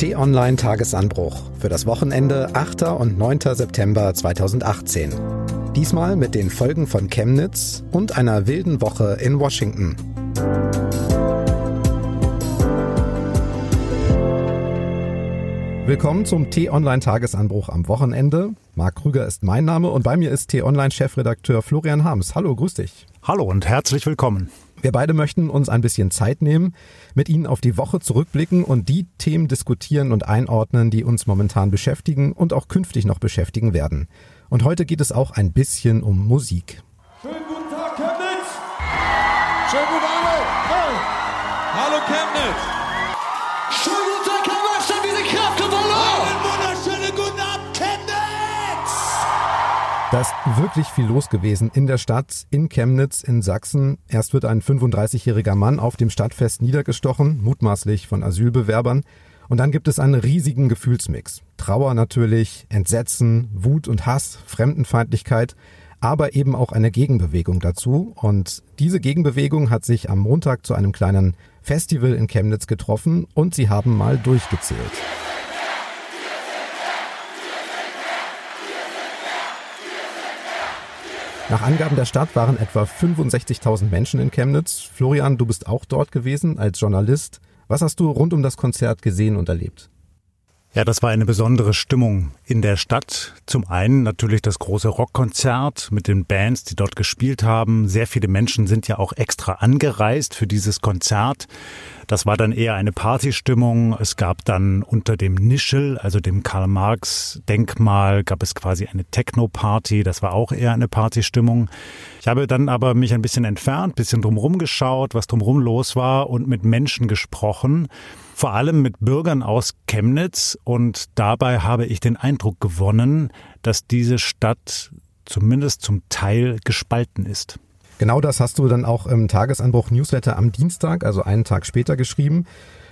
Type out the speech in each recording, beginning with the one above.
T-Online Tagesanbruch für das Wochenende 8. und 9. September 2018. Diesmal mit den Folgen von Chemnitz und einer wilden Woche in Washington. Willkommen zum T-Online Tagesanbruch am Wochenende. Marc Krüger ist mein Name und bei mir ist T-Online Chefredakteur Florian Harms. Hallo, grüß dich. Hallo und herzlich willkommen. Wir beide möchten uns ein bisschen Zeit nehmen, mit Ihnen auf die Woche zurückblicken und die Themen diskutieren und einordnen, die uns momentan beschäftigen und auch künftig noch beschäftigen werden. Und heute geht es auch ein bisschen um Musik. Schönen guten Tag, Chemnitz! Schönen guten Abend! Hey! Hallo, Chemnitz! Schönen Da ist wirklich viel los gewesen in der Stadt, in Chemnitz, in Sachsen. Erst wird ein 35-jähriger Mann auf dem Stadtfest niedergestochen, mutmaßlich von Asylbewerbern. Und dann gibt es einen riesigen Gefühlsmix. Trauer natürlich, Entsetzen, Wut und Hass, Fremdenfeindlichkeit, aber eben auch eine Gegenbewegung dazu. Und diese Gegenbewegung hat sich am Montag zu einem kleinen Festival in Chemnitz getroffen und sie haben mal durchgezählt. Nach Angaben der Stadt waren etwa 65.000 Menschen in Chemnitz. Florian, du bist auch dort gewesen als Journalist. Was hast du rund um das Konzert gesehen und erlebt? Ja, das war eine besondere Stimmung in der Stadt. Zum einen natürlich das große Rockkonzert mit den Bands, die dort gespielt haben. Sehr viele Menschen sind ja auch extra angereist für dieses Konzert. Das war dann eher eine Partystimmung. Es gab dann unter dem Nischel, also dem Karl-Marx-Denkmal, gab es quasi eine Techno-Party. Das war auch eher eine Partystimmung. Ich habe dann aber mich ein bisschen entfernt, bisschen drumherum geschaut, was drumherum los war und mit Menschen gesprochen vor allem mit Bürgern aus Chemnitz und dabei habe ich den Eindruck gewonnen, dass diese Stadt zumindest zum Teil gespalten ist. Genau das hast du dann auch im Tagesanbruch Newsletter am Dienstag, also einen Tag später geschrieben.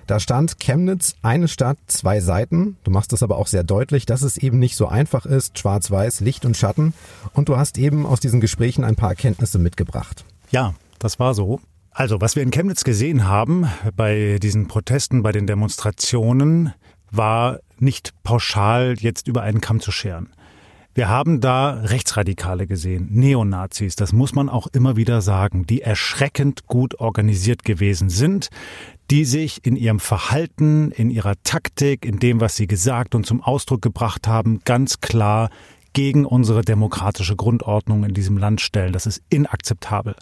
Da stand Chemnitz, eine Stadt, zwei Seiten. Du machst es aber auch sehr deutlich, dass es eben nicht so einfach ist, schwarz-weiß, Licht und Schatten. Und du hast eben aus diesen Gesprächen ein paar Erkenntnisse mitgebracht. Ja, das war so. Also, was wir in Chemnitz gesehen haben bei diesen Protesten, bei den Demonstrationen, war nicht pauschal jetzt über einen Kamm zu scheren. Wir haben da Rechtsradikale gesehen, Neonazis, das muss man auch immer wieder sagen, die erschreckend gut organisiert gewesen sind, die sich in ihrem Verhalten, in ihrer Taktik, in dem, was sie gesagt und zum Ausdruck gebracht haben, ganz klar gegen unsere demokratische Grundordnung in diesem Land stellen. Das ist inakzeptabel.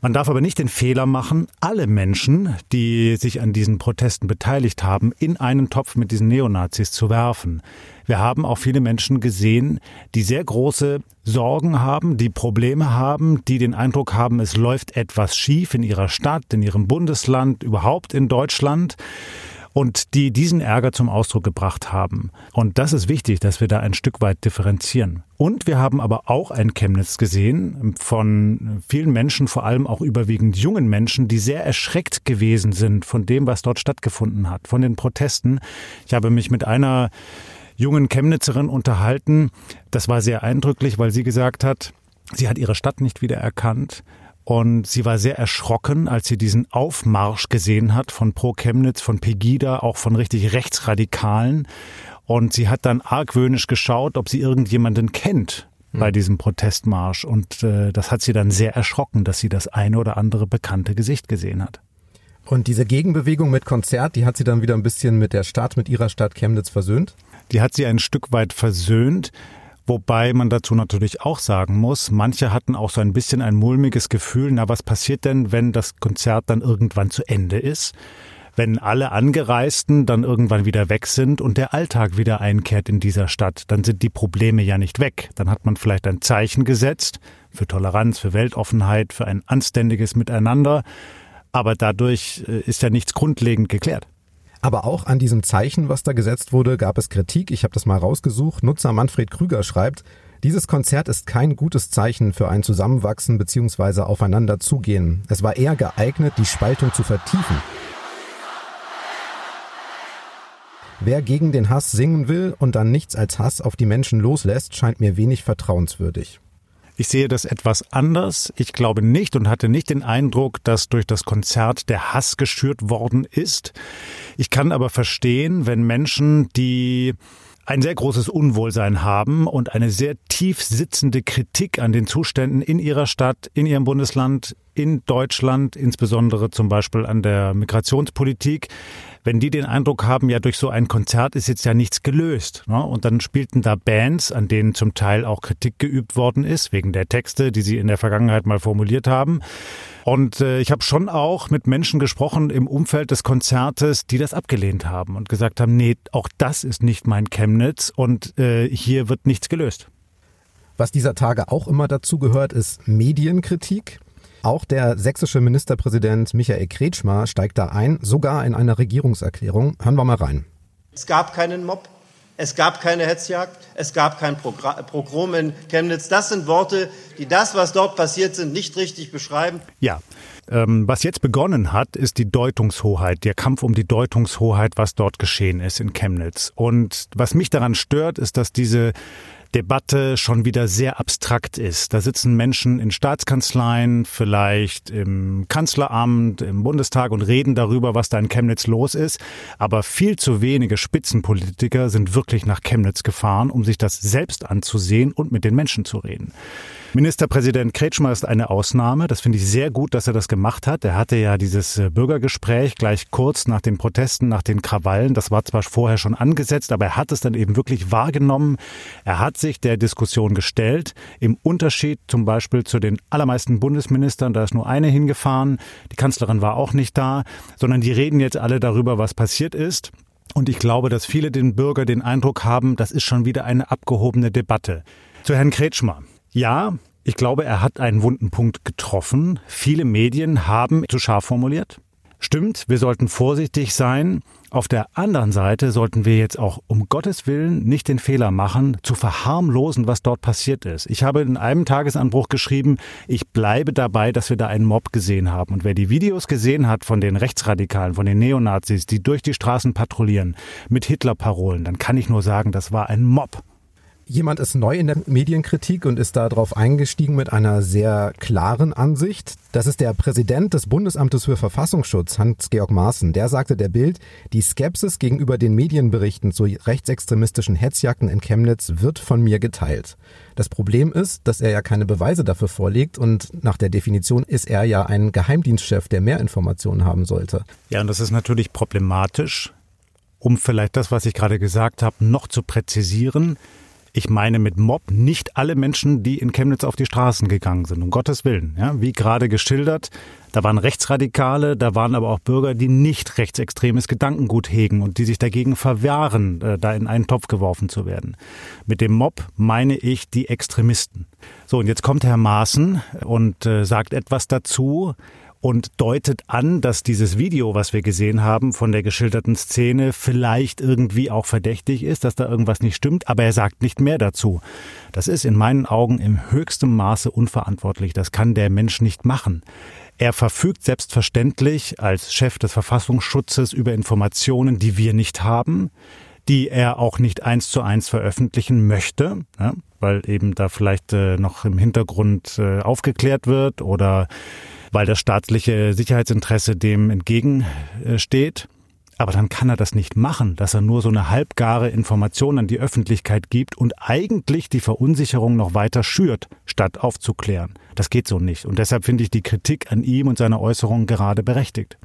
Man darf aber nicht den Fehler machen, alle Menschen, die sich an diesen Protesten beteiligt haben, in einen Topf mit diesen Neonazis zu werfen. Wir haben auch viele Menschen gesehen, die sehr große Sorgen haben, die Probleme haben, die den Eindruck haben, es läuft etwas schief in ihrer Stadt, in ihrem Bundesland, überhaupt in Deutschland und die diesen Ärger zum Ausdruck gebracht haben. Und das ist wichtig, dass wir da ein Stück weit differenzieren. Und wir haben aber auch ein Chemnitz gesehen von vielen Menschen, vor allem auch überwiegend jungen Menschen, die sehr erschreckt gewesen sind von dem, was dort stattgefunden hat, von den Protesten. Ich habe mich mit einer jungen Chemnitzerin unterhalten. Das war sehr eindrücklich, weil sie gesagt hat, sie hat ihre Stadt nicht wiedererkannt. Und sie war sehr erschrocken, als sie diesen Aufmarsch gesehen hat von Pro Chemnitz, von Pegida, auch von richtig Rechtsradikalen. Und sie hat dann argwöhnisch geschaut, ob sie irgendjemanden kennt bei hm. diesem Protestmarsch. Und äh, das hat sie dann sehr erschrocken, dass sie das eine oder andere bekannte Gesicht gesehen hat. Und diese Gegenbewegung mit Konzert, die hat sie dann wieder ein bisschen mit der Stadt, mit ihrer Stadt Chemnitz versöhnt? Die hat sie ein Stück weit versöhnt. Wobei man dazu natürlich auch sagen muss, manche hatten auch so ein bisschen ein mulmiges Gefühl, na was passiert denn, wenn das Konzert dann irgendwann zu Ende ist? Wenn alle Angereisten dann irgendwann wieder weg sind und der Alltag wieder einkehrt in dieser Stadt, dann sind die Probleme ja nicht weg. Dann hat man vielleicht ein Zeichen gesetzt für Toleranz, für Weltoffenheit, für ein anständiges Miteinander. Aber dadurch äh, ist ja nichts grundlegend geklärt. Aber auch an diesem Zeichen, was da gesetzt wurde, gab es Kritik. Ich habe das mal rausgesucht. Nutzer Manfred Krüger schreibt, dieses Konzert ist kein gutes Zeichen für ein Zusammenwachsen bzw. aufeinander zugehen. Es war eher geeignet, die Spaltung zu vertiefen. Wer gegen den Hass singen will und dann nichts als Hass auf die Menschen loslässt, scheint mir wenig vertrauenswürdig. Ich sehe das etwas anders. Ich glaube nicht und hatte nicht den Eindruck, dass durch das Konzert der Hass geschürt worden ist. Ich kann aber verstehen, wenn Menschen, die ein sehr großes Unwohlsein haben und eine sehr tief sitzende Kritik an den Zuständen in ihrer Stadt, in ihrem Bundesland, in Deutschland, insbesondere zum Beispiel an der Migrationspolitik, wenn die den Eindruck haben, ja, durch so ein Konzert ist jetzt ja nichts gelöst. Ne? Und dann spielten da Bands, an denen zum Teil auch Kritik geübt worden ist, wegen der Texte, die sie in der Vergangenheit mal formuliert haben. Und äh, ich habe schon auch mit Menschen gesprochen im Umfeld des Konzertes, die das abgelehnt haben und gesagt haben, nee, auch das ist nicht mein Chemnitz und äh, hier wird nichts gelöst. Was dieser Tage auch immer dazu gehört, ist Medienkritik. Auch der sächsische Ministerpräsident Michael Kretschmer steigt da ein, sogar in einer Regierungserklärung. Hören wir mal rein. Es gab keinen Mob, es gab keine Hetzjagd, es gab kein Pogrom in Chemnitz. Das sind Worte, die das, was dort passiert sind, nicht richtig beschreiben. Ja, ähm, was jetzt begonnen hat, ist die Deutungshoheit, der Kampf um die Deutungshoheit, was dort geschehen ist in Chemnitz. Und was mich daran stört, ist, dass diese Debatte schon wieder sehr abstrakt ist. Da sitzen Menschen in Staatskanzleien, vielleicht im Kanzleramt, im Bundestag und reden darüber, was da in Chemnitz los ist. Aber viel zu wenige Spitzenpolitiker sind wirklich nach Chemnitz gefahren, um sich das selbst anzusehen und mit den Menschen zu reden. Ministerpräsident Kretschmer ist eine Ausnahme. Das finde ich sehr gut, dass er das gemacht hat. Er hatte ja dieses äh, Bürgergespräch gleich kurz nach den Protesten, nach den Krawallen. Das war zwar vorher schon angesetzt, aber er hat es dann eben wirklich wahrgenommen. Er hat sich der Diskussion gestellt. Im Unterschied zum Beispiel zu den allermeisten Bundesministern, da ist nur eine hingefahren. Die Kanzlerin war auch nicht da, sondern die reden jetzt alle darüber, was passiert ist. Und ich glaube, dass viele den Bürger den Eindruck haben, das ist schon wieder eine abgehobene Debatte. Zu Herrn Kretschmer. Ja, ich glaube, er hat einen wunden Punkt getroffen. Viele Medien haben zu scharf formuliert. Stimmt, wir sollten vorsichtig sein. Auf der anderen Seite sollten wir jetzt auch um Gottes Willen nicht den Fehler machen, zu verharmlosen, was dort passiert ist. Ich habe in einem Tagesanbruch geschrieben, ich bleibe dabei, dass wir da einen Mob gesehen haben. Und wer die Videos gesehen hat von den Rechtsradikalen, von den Neonazis, die durch die Straßen patrouillieren mit Hitlerparolen, dann kann ich nur sagen, das war ein Mob. Jemand ist neu in der Medienkritik und ist darauf eingestiegen mit einer sehr klaren Ansicht. Das ist der Präsident des Bundesamtes für Verfassungsschutz, Hans-Georg Maaßen. Der sagte der Bild, die Skepsis gegenüber den Medienberichten zu rechtsextremistischen Hetzjagden in Chemnitz wird von mir geteilt. Das Problem ist, dass er ja keine Beweise dafür vorlegt und nach der Definition ist er ja ein Geheimdienstchef, der mehr Informationen haben sollte. Ja, und das ist natürlich problematisch. Um vielleicht das, was ich gerade gesagt habe, noch zu präzisieren. Ich meine mit Mob nicht alle Menschen, die in Chemnitz auf die Straßen gegangen sind, um Gottes Willen. Ja, wie gerade geschildert, da waren Rechtsradikale, da waren aber auch Bürger, die nicht rechtsextremes Gedankengut hegen und die sich dagegen verwehren, äh, da in einen Topf geworfen zu werden. Mit dem Mob meine ich die Extremisten. So, und jetzt kommt Herr Maaßen und äh, sagt etwas dazu, und deutet an, dass dieses Video, was wir gesehen haben von der geschilderten Szene, vielleicht irgendwie auch verdächtig ist, dass da irgendwas nicht stimmt, aber er sagt nicht mehr dazu. Das ist in meinen Augen im höchsten Maße unverantwortlich. Das kann der Mensch nicht machen. Er verfügt selbstverständlich als Chef des Verfassungsschutzes über Informationen, die wir nicht haben, die er auch nicht eins zu eins veröffentlichen möchte, ja, weil eben da vielleicht äh, noch im Hintergrund äh, aufgeklärt wird oder weil das staatliche Sicherheitsinteresse dem entgegensteht. Aber dann kann er das nicht machen, dass er nur so eine halbgare Information an die Öffentlichkeit gibt und eigentlich die Verunsicherung noch weiter schürt, statt aufzuklären. Das geht so nicht. Und deshalb finde ich die Kritik an ihm und seiner Äußerungen gerade berechtigt.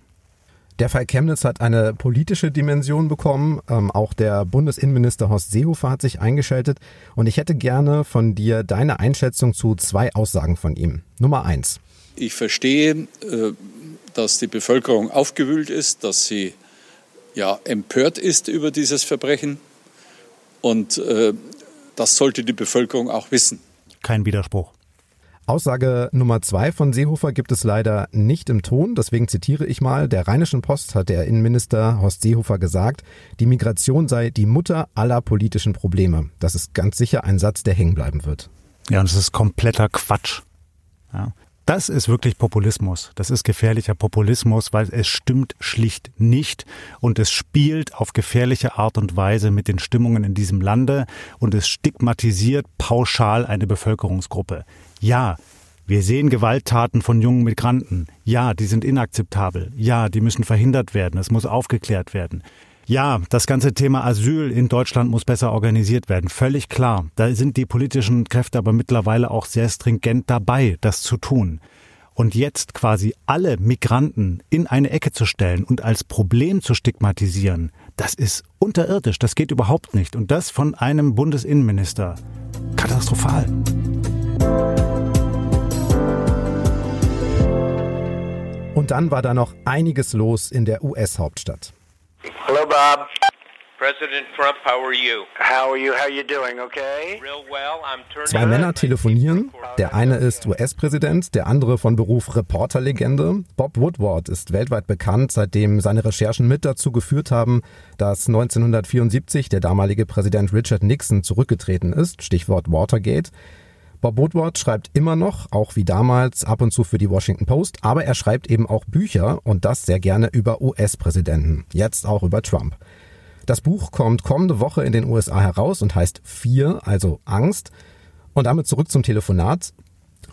Der Fall Chemnitz hat eine politische Dimension bekommen. Ähm, auch der Bundesinnenminister Horst Seehofer hat sich eingeschaltet. Und ich hätte gerne von dir deine Einschätzung zu zwei Aussagen von ihm. Nummer eins. Ich verstehe, äh, dass die Bevölkerung aufgewühlt ist, dass sie ja empört ist über dieses Verbrechen. Und äh, das sollte die Bevölkerung auch wissen. Kein Widerspruch. Aussage Nummer zwei von Seehofer gibt es leider nicht im Ton, deswegen zitiere ich mal. Der Rheinischen Post hat der Innenminister Horst Seehofer gesagt, die Migration sei die Mutter aller politischen Probleme. Das ist ganz sicher ein Satz, der hängen bleiben wird. Ja, und das ist kompletter Quatsch. Ja. Das ist wirklich Populismus. Das ist gefährlicher Populismus, weil es stimmt schlicht nicht und es spielt auf gefährliche Art und Weise mit den Stimmungen in diesem Lande und es stigmatisiert pauschal eine Bevölkerungsgruppe. Ja, Wir sehen Gewalttaten von jungen Migranten. Ja, die sind inakzeptabel. Ja, die müssen verhindert werden. Es muss aufgeklärt werden. Ja, das ganze Thema Asyl in Deutschland muss besser organisiert werden. Völlig klar. Da sind die politischen Kräfte aber mittlerweile auch sehr stringent dabei, das zu tun. Und jetzt quasi alle Migranten in eine Ecke zu stellen und als Problem zu stigmatisieren, das ist unterirdisch. Das geht überhaupt nicht. Und das von einem Bundesinnenminister. Katastrophal. Und dann war da noch einiges los in der US-Hauptstadt. Hello, Bob. President Trump, how are you? How are you? How are you doing? Okay. Real well. I'm turning Zwei Männer telefonieren. Der eine ist US-Präsident, der andere von Beruf Reporterlegende. Bob Woodward ist weltweit bekannt, seitdem seine Recherchen mit dazu geführt haben, dass 1974 der damalige Präsident Richard Nixon zurückgetreten ist. Stichwort Watergate. Bob Woodward schreibt immer noch, auch wie damals, ab und zu für die Washington Post, aber er schreibt eben auch Bücher und das sehr gerne über US-Präsidenten. Jetzt auch über Trump. Das Buch kommt kommende Woche in den USA heraus und heißt Fear, also Angst. Und damit zurück zum Telefonat.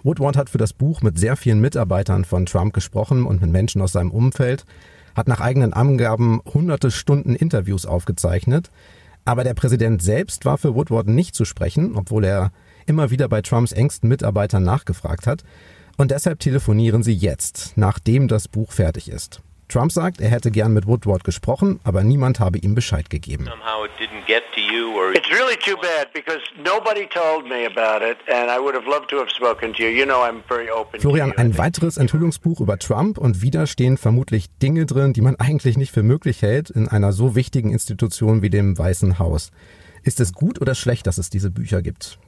Woodward hat für das Buch mit sehr vielen Mitarbeitern von Trump gesprochen und mit Menschen aus seinem Umfeld, hat nach eigenen Angaben hunderte Stunden Interviews aufgezeichnet. Aber der Präsident selbst war für Woodward nicht zu sprechen, obwohl er immer wieder bei Trumps engsten Mitarbeitern nachgefragt hat. Und deshalb telefonieren sie jetzt, nachdem das Buch fertig ist. Trump sagt, er hätte gern mit Woodward gesprochen, aber niemand habe ihm Bescheid gegeben. Somehow it didn't get to you or It's really too bad because nobody told me about it, and I would have loved to have spoken to you. You know, I'm very open. Florian, ein weiteres Enthüllungsbuch über Trump und wieder stehen vermutlich Dinge drin, die man eigentlich nicht für möglich hält in einer so wichtigen Institution wie dem Weißen Haus. Ist es gut oder schlecht, dass es diese Bücher gibt?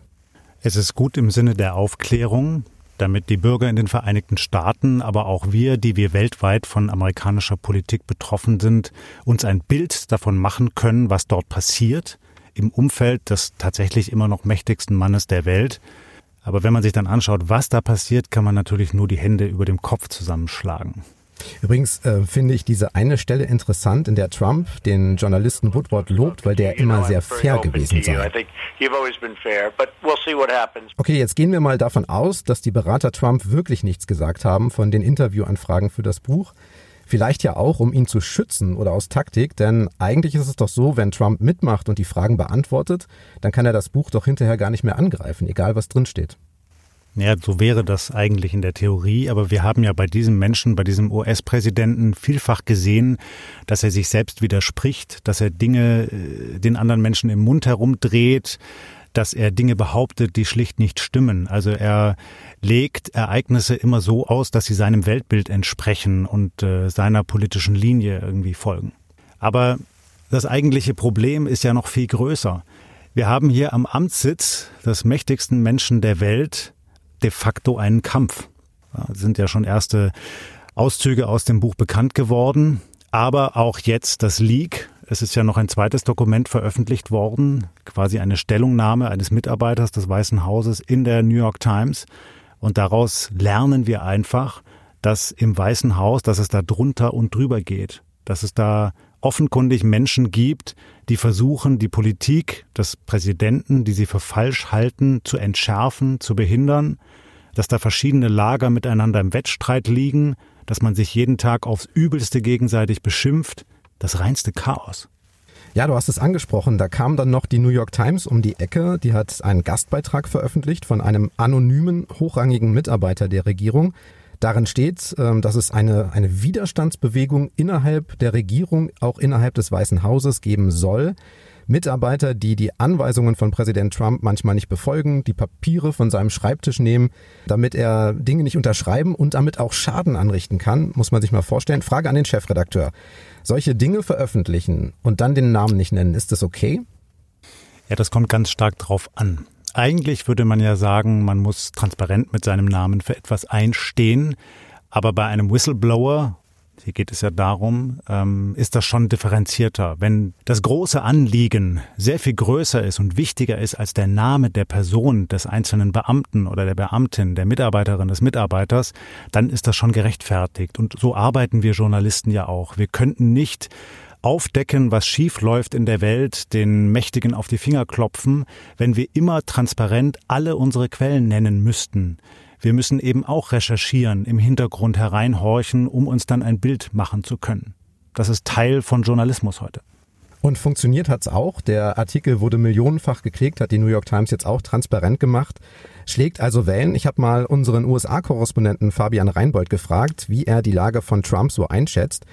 Es ist gut im Sinne der Aufklärung, damit die Bürger in den Vereinigten Staaten, aber auch wir, die wir weltweit von amerikanischer Politik betroffen sind, uns ein Bild davon machen können, was dort passiert im Umfeld des tatsächlich immer noch mächtigsten Mannes der Welt. Aber wenn man sich dann anschaut, was da passiert, kann man natürlich nur die Hände über dem Kopf zusammenschlagen. Übrigens äh, finde ich diese eine Stelle interessant, in der Trump den Journalisten Woodward lobt, weil der immer I'm sehr fair gewesen sei. Okay, jetzt gehen wir mal davon aus, dass die Berater Trump wirklich nichts gesagt haben von den Interviewanfragen für das Buch. Vielleicht ja auch, um ihn zu schützen oder aus Taktik, denn eigentlich ist es doch so, wenn Trump mitmacht und die Fragen beantwortet, dann kann er das Buch doch hinterher gar nicht mehr angreifen, egal was drinsteht. Ja, so wäre das eigentlich in der Theorie, aber wir haben ja bei diesem Menschen, bei diesem US-Präsidenten vielfach gesehen, dass er sich selbst widerspricht, dass er Dinge äh, den anderen Menschen im Mund herumdreht, dass er Dinge behauptet, die schlicht nicht stimmen. Also er legt Ereignisse immer so aus, dass sie seinem Weltbild entsprechen und äh, seiner politischen Linie irgendwie folgen. Aber das eigentliche Problem ist ja noch viel größer. Wir haben hier am Amtssitz des mächtigsten Menschen der Welt de facto einen Kampf. Ja, sind ja schon erste Auszüge aus dem Buch bekannt geworden, aber auch jetzt das Leak. Es ist ja noch ein zweites Dokument veröffentlicht worden, quasi eine Stellungnahme eines Mitarbeiters des Weißen Hauses in der New York Times. Und daraus lernen wir einfach, dass im Weißen Haus, dass es da drunter und drüber geht, dass es da offenkundig Menschen gibt, die versuchen, die Politik des Präsidenten, die sie für falsch halten, zu entschärfen, zu behindern, dass da verschiedene Lager miteinander im Wettstreit liegen, dass man sich jeden Tag aufs Übelste gegenseitig beschimpft, das reinste Chaos. Ja, du hast es angesprochen, da kam dann noch die New York Times um die Ecke, die hat einen Gastbeitrag veröffentlicht von einem anonymen, hochrangigen Mitarbeiter der Regierung. Darin steht, ähm, dass es eine, eine Widerstandsbewegung innerhalb der Regierung, auch innerhalb des Weißen Hauses geben soll. Mitarbeiter, die die Anweisungen von Präsident Trump manchmal nicht befolgen, die Papiere von seinem Schreibtisch nehmen, damit er Dinge nicht unterschreiben und damit auch Schaden anrichten kann, muss man sich mal vorstellen. Frage an den Chefredakteur. Solche Dinge veröffentlichen und dann den Namen nicht nennen, ist das okay? Ja, das kommt ganz stark drauf an. Eigentlich würde man ja sagen, man muss transparent mit seinem Namen für etwas einstehen. Aber bei einem Whistleblower, hier geht es ja darum, ähm, ist das schon differenzierter. Wenn das große Anliegen sehr viel größer ist und wichtiger ist als der Name der Person, des einzelnen Beamten oder der Beamtin, der Mitarbeiterin, des Mitarbeiters, dann ist das schon gerechtfertigt. Und so arbeiten wir Journalisten ja auch. Wir könnten nicht aufdecken, was schief läuft in der Welt, den Mächtigen auf die Finger klopfen, wenn wir immer transparent alle unsere Quellen nennen müssten. Wir müssen eben auch recherchieren, im Hintergrund hereinhorchen, um uns dann ein Bild machen zu können. Das ist Teil von Journalismus heute. Und funktioniert hat's auch. Der Artikel wurde millionenfach geklickt, hat die New York Times jetzt auch transparent gemacht. Schlägt also Wellen. Ich habe mal unseren USA-Korrespondenten Fabian Reinbold gefragt, wie er die Lage von Trump so einschätzt.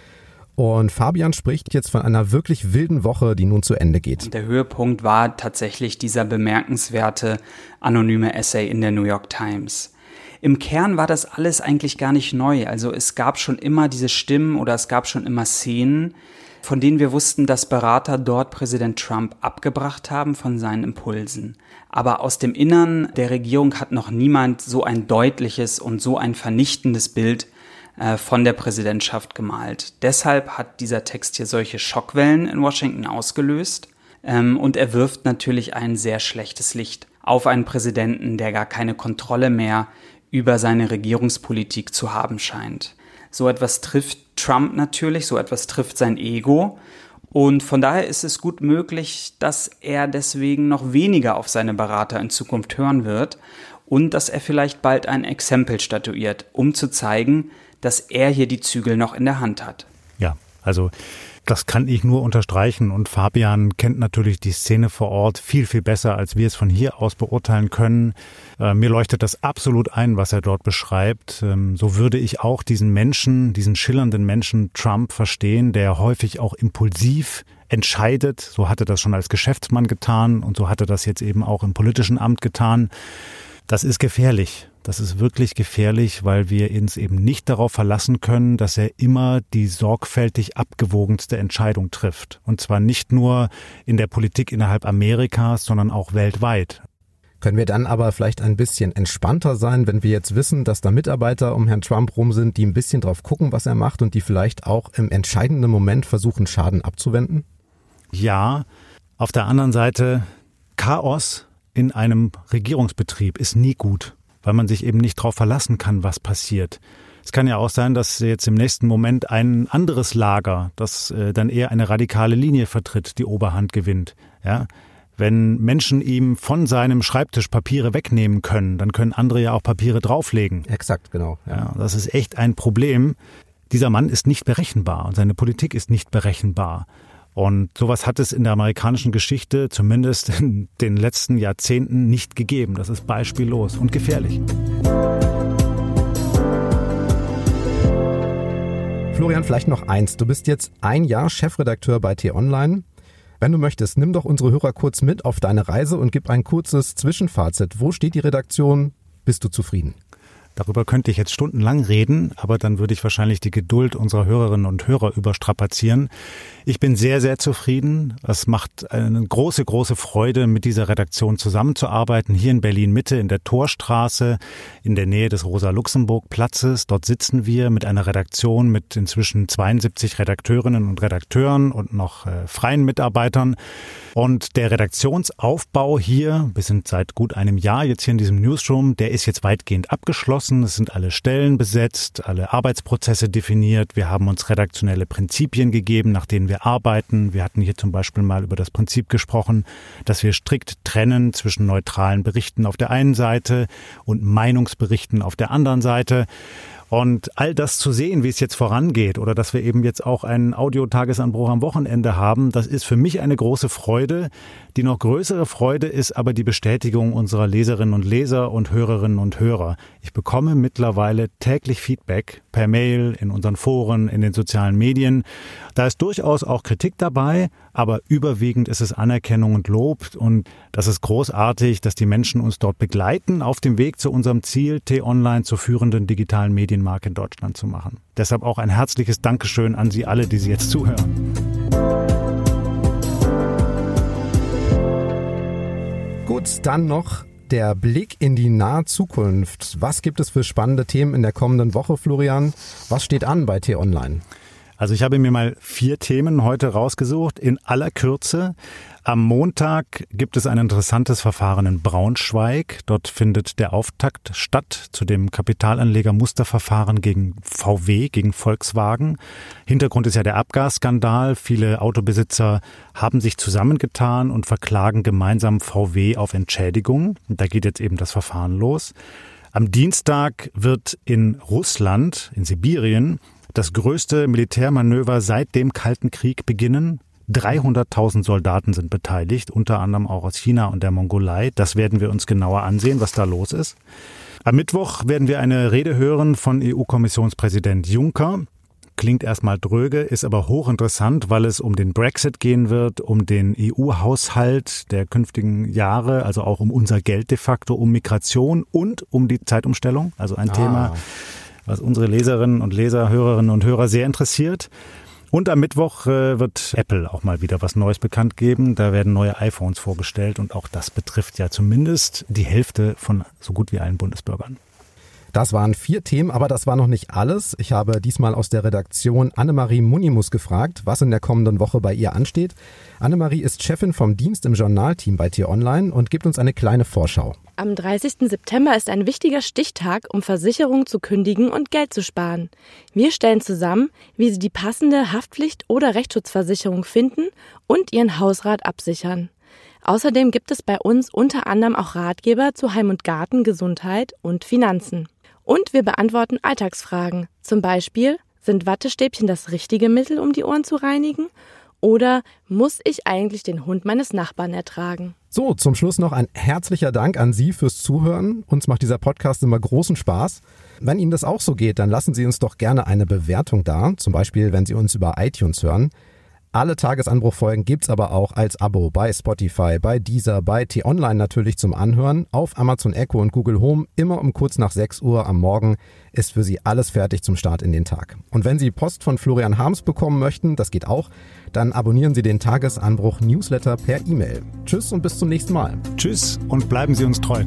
Und Fabian spricht jetzt von einer wirklich wilden Woche, die nun zu Ende geht. Der Höhepunkt war tatsächlich dieser bemerkenswerte anonyme Essay in der New York Times. Im Kern war das alles eigentlich gar nicht neu. Also es gab schon immer diese Stimmen oder es gab schon immer Szenen, von denen wir wussten, dass Berater dort Präsident Trump abgebracht haben von seinen Impulsen. Aber aus dem Innern der Regierung hat noch niemand so ein deutliches und so ein vernichtendes Bild von der Präsidentschaft gemalt. Deshalb hat dieser Text hier solche Schockwellen in Washington ausgelöst ähm, und er wirft natürlich ein sehr schlechtes Licht auf einen Präsidenten, der gar keine Kontrolle mehr über seine Regierungspolitik zu haben scheint. So etwas trifft Trump natürlich, so etwas trifft sein Ego. Und von daher ist es gut möglich, dass er deswegen noch weniger auf seine Berater in Zukunft hören wird und dass er vielleicht bald ein Exempel statuiert, um zu zeigen, dass er hier die Zügel noch in der Hand hat. Ja, also das kann ich nur unterstreichen und Fabian kennt natürlich die Szene vor Ort viel, viel besser, als wir es von hier aus beurteilen können. Äh, mir leuchtet das absolut ein, was er dort beschreibt. Ähm, so würde ich auch diesen Menschen, diesen schillernden Menschen Trump verstehen, der häufig auch impulsiv entscheidet. So hatte das schon als Geschäftsmann getan und so hatte das jetzt eben auch im politischen Amt getan. Das ist gefährlich. Das ist wirklich gefährlich, weil wir uns eben nicht darauf verlassen können, dass er immer die sorgfältig abgewogenste Entscheidung trifft. Und zwar nicht nur in der Politik innerhalb Amerikas, sondern auch weltweit. Können wir dann aber vielleicht ein bisschen entspannter sein, wenn wir jetzt wissen, dass da Mitarbeiter um Herrn Trump rum sind, die ein bisschen drauf gucken, was er macht und die vielleicht auch im entscheidenden Moment versuchen, Schaden abzuwenden? Ja, auf der anderen Seite, Chaos in einem Regierungsbetrieb ist nie gut, weil man sich eben nicht darauf verlassen kann, was passiert. Es kann ja auch sein, dass jetzt im nächsten Moment ein anderes Lager, das äh, dann eher eine radikale Linie vertritt, die Oberhand gewinnt. Ja? Wenn Menschen ihm von seinem Schreibtisch Papiere wegnehmen können, dann können andere ja auch Papiere drauflegen. Exakt, genau. Ja. ja, das ist echt ein Problem. Dieser Mann ist nicht berechenbar und seine Politik ist nicht berechenbar. Und sowas hat es in der amerikanischen Geschichte, zumindest in den letzten Jahrzehnten, nicht gegeben. Das ist beispiellos und gefährlich. Florian, vielleicht noch eins. Du bist jetzt ein Jahr Chefredakteur bei T-Online. Wenn du möchtest, nimm doch unsere Hörer kurz mit auf deine Reise und gib ein kurzes Zwischenfazit. Wo steht die Redaktion? Bist du zufrieden? Darüber könnte ich jetzt stundenlang reden, aber dann würde ich wahrscheinlich die Geduld unserer Hörerinnen und Hörer überstrapazieren. Ich bin sehr, sehr zufrieden. Es macht eine große, große Freude, mit dieser Redaktion zusammenzuarbeiten. Hier in Berlin Mitte, in der Torstraße, in der Nähe des Rosa-Luxemburg-Platzes. Dort sitzen wir mit einer Redaktion mit inzwischen 72 Redakteurinnen und Redakteuren und noch äh, freien Mitarbeitern. Und der Redaktionsaufbau hier, wir sind seit gut einem Jahr jetzt hier in diesem Newsroom, der ist jetzt weitgehend abgeschlossen. Es sind alle Stellen besetzt, alle Arbeitsprozesse definiert. Wir haben uns redaktionelle Prinzipien gegeben, nach denen wir arbeiten. Wir hatten hier zum Beispiel mal über das Prinzip gesprochen, dass wir strikt trennen zwischen neutralen Berichten auf der einen Seite und Meinungsberichten auf der anderen Seite. Und all das zu sehen, wie es jetzt vorangeht oder dass wir eben jetzt auch einen Audiotagesanbruch am Wochenende haben, das ist für mich eine große Freude. Die noch größere Freude ist aber die Bestätigung unserer Leserinnen und Leser und Hörerinnen und Hörer. Ich bekomme mittlerweile täglich Feedback per Mail, in unseren Foren, in den sozialen Medien. Da ist durchaus auch Kritik dabei, aber überwiegend ist es Anerkennung und Lob und das ist großartig, dass die Menschen uns dort begleiten auf dem Weg zu unserem Ziel, T-Online zur führenden digitalen Medienmarke in Deutschland zu machen. Deshalb auch ein herzliches Dankeschön an Sie alle, die Sie jetzt zuhören. Gut, dann noch der Blick in die nahe Zukunft. Was gibt es für spannende Themen in der kommenden Woche, Florian? Was steht an bei T-Online? Also ich habe mir mal vier Themen heute rausgesucht, in aller Kürze. Am Montag gibt es ein interessantes Verfahren in Braunschweig. Dort findet der Auftakt statt zu dem Kapitalanleger-Musterverfahren gegen VW, gegen Volkswagen. Hintergrund ist ja der Abgasskandal. Viele Autobesitzer haben sich zusammengetan und verklagen gemeinsam VW auf Entschädigung. Da geht jetzt eben das Verfahren los. Am Dienstag wird in Russland, in Sibirien, das größte Militärmanöver seit dem Kalten Krieg beginnen. 300.000 Soldaten sind beteiligt, unter anderem auch aus China und der Mongolei. Das werden wir uns genauer ansehen, was da los ist. Am Mittwoch werden wir eine Rede hören von EU-Kommissionspräsident Juncker. Klingt erstmal dröge, ist aber hochinteressant, weil es um den Brexit gehen wird, um den EU-Haushalt der künftigen Jahre, also auch um unser Geld de facto, um Migration und um die Zeitumstellung. Also ein ah. Thema, was unsere Leserinnen und Leser, Hörerinnen und Hörer sehr interessiert. Und am Mittwoch äh, wird Apple auch mal wieder was Neues bekannt geben. Da werden neue iPhones vorgestellt und auch das betrifft ja zumindest die Hälfte von so gut wie allen Bundesbürgern. Das waren vier Themen, aber das war noch nicht alles. Ich habe diesmal aus der Redaktion Annemarie Munimus gefragt, was in der kommenden Woche bei ihr ansteht. Annemarie ist Chefin vom Dienst im Journalteam bei T-Online und gibt uns eine kleine Vorschau. Am 30. September ist ein wichtiger Stichtag, um Versicherungen zu kündigen und Geld zu sparen. Wir stellen zusammen, wie Sie die passende Haftpflicht- oder Rechtsschutzversicherung finden und Ihren Hausrat absichern. Außerdem gibt es bei uns unter anderem auch Ratgeber zu Heim und Garten, Gesundheit und Finanzen. Und wir beantworten Alltagsfragen. Zum Beispiel, sind Wattestäbchen das richtige Mittel, um die Ohren zu reinigen? Oder muss ich eigentlich den Hund meines Nachbarn ertragen? So, zum Schluss noch ein herzlicher Dank an Sie fürs Zuhören. Uns macht dieser Podcast immer großen Spaß. Wenn Ihnen das auch so geht, dann lassen Sie uns doch gerne eine Bewertung da. Zum Beispiel, wenn Sie uns über iTunes hören. Alle Tagesanbruchfolgen gibt's aber auch als Abo bei Spotify, bei Deezer, bei T-Online natürlich zum Anhören, auf Amazon Echo und Google Home. Immer um kurz nach 6 Uhr am Morgen ist für Sie alles fertig zum Start in den Tag. Und wenn Sie Post von Florian Harms bekommen möchten, das geht auch, dann abonnieren Sie den Tagesanbruch Newsletter per E-Mail. Tschüss und bis zum nächsten Mal. Tschüss und bleiben Sie uns treu.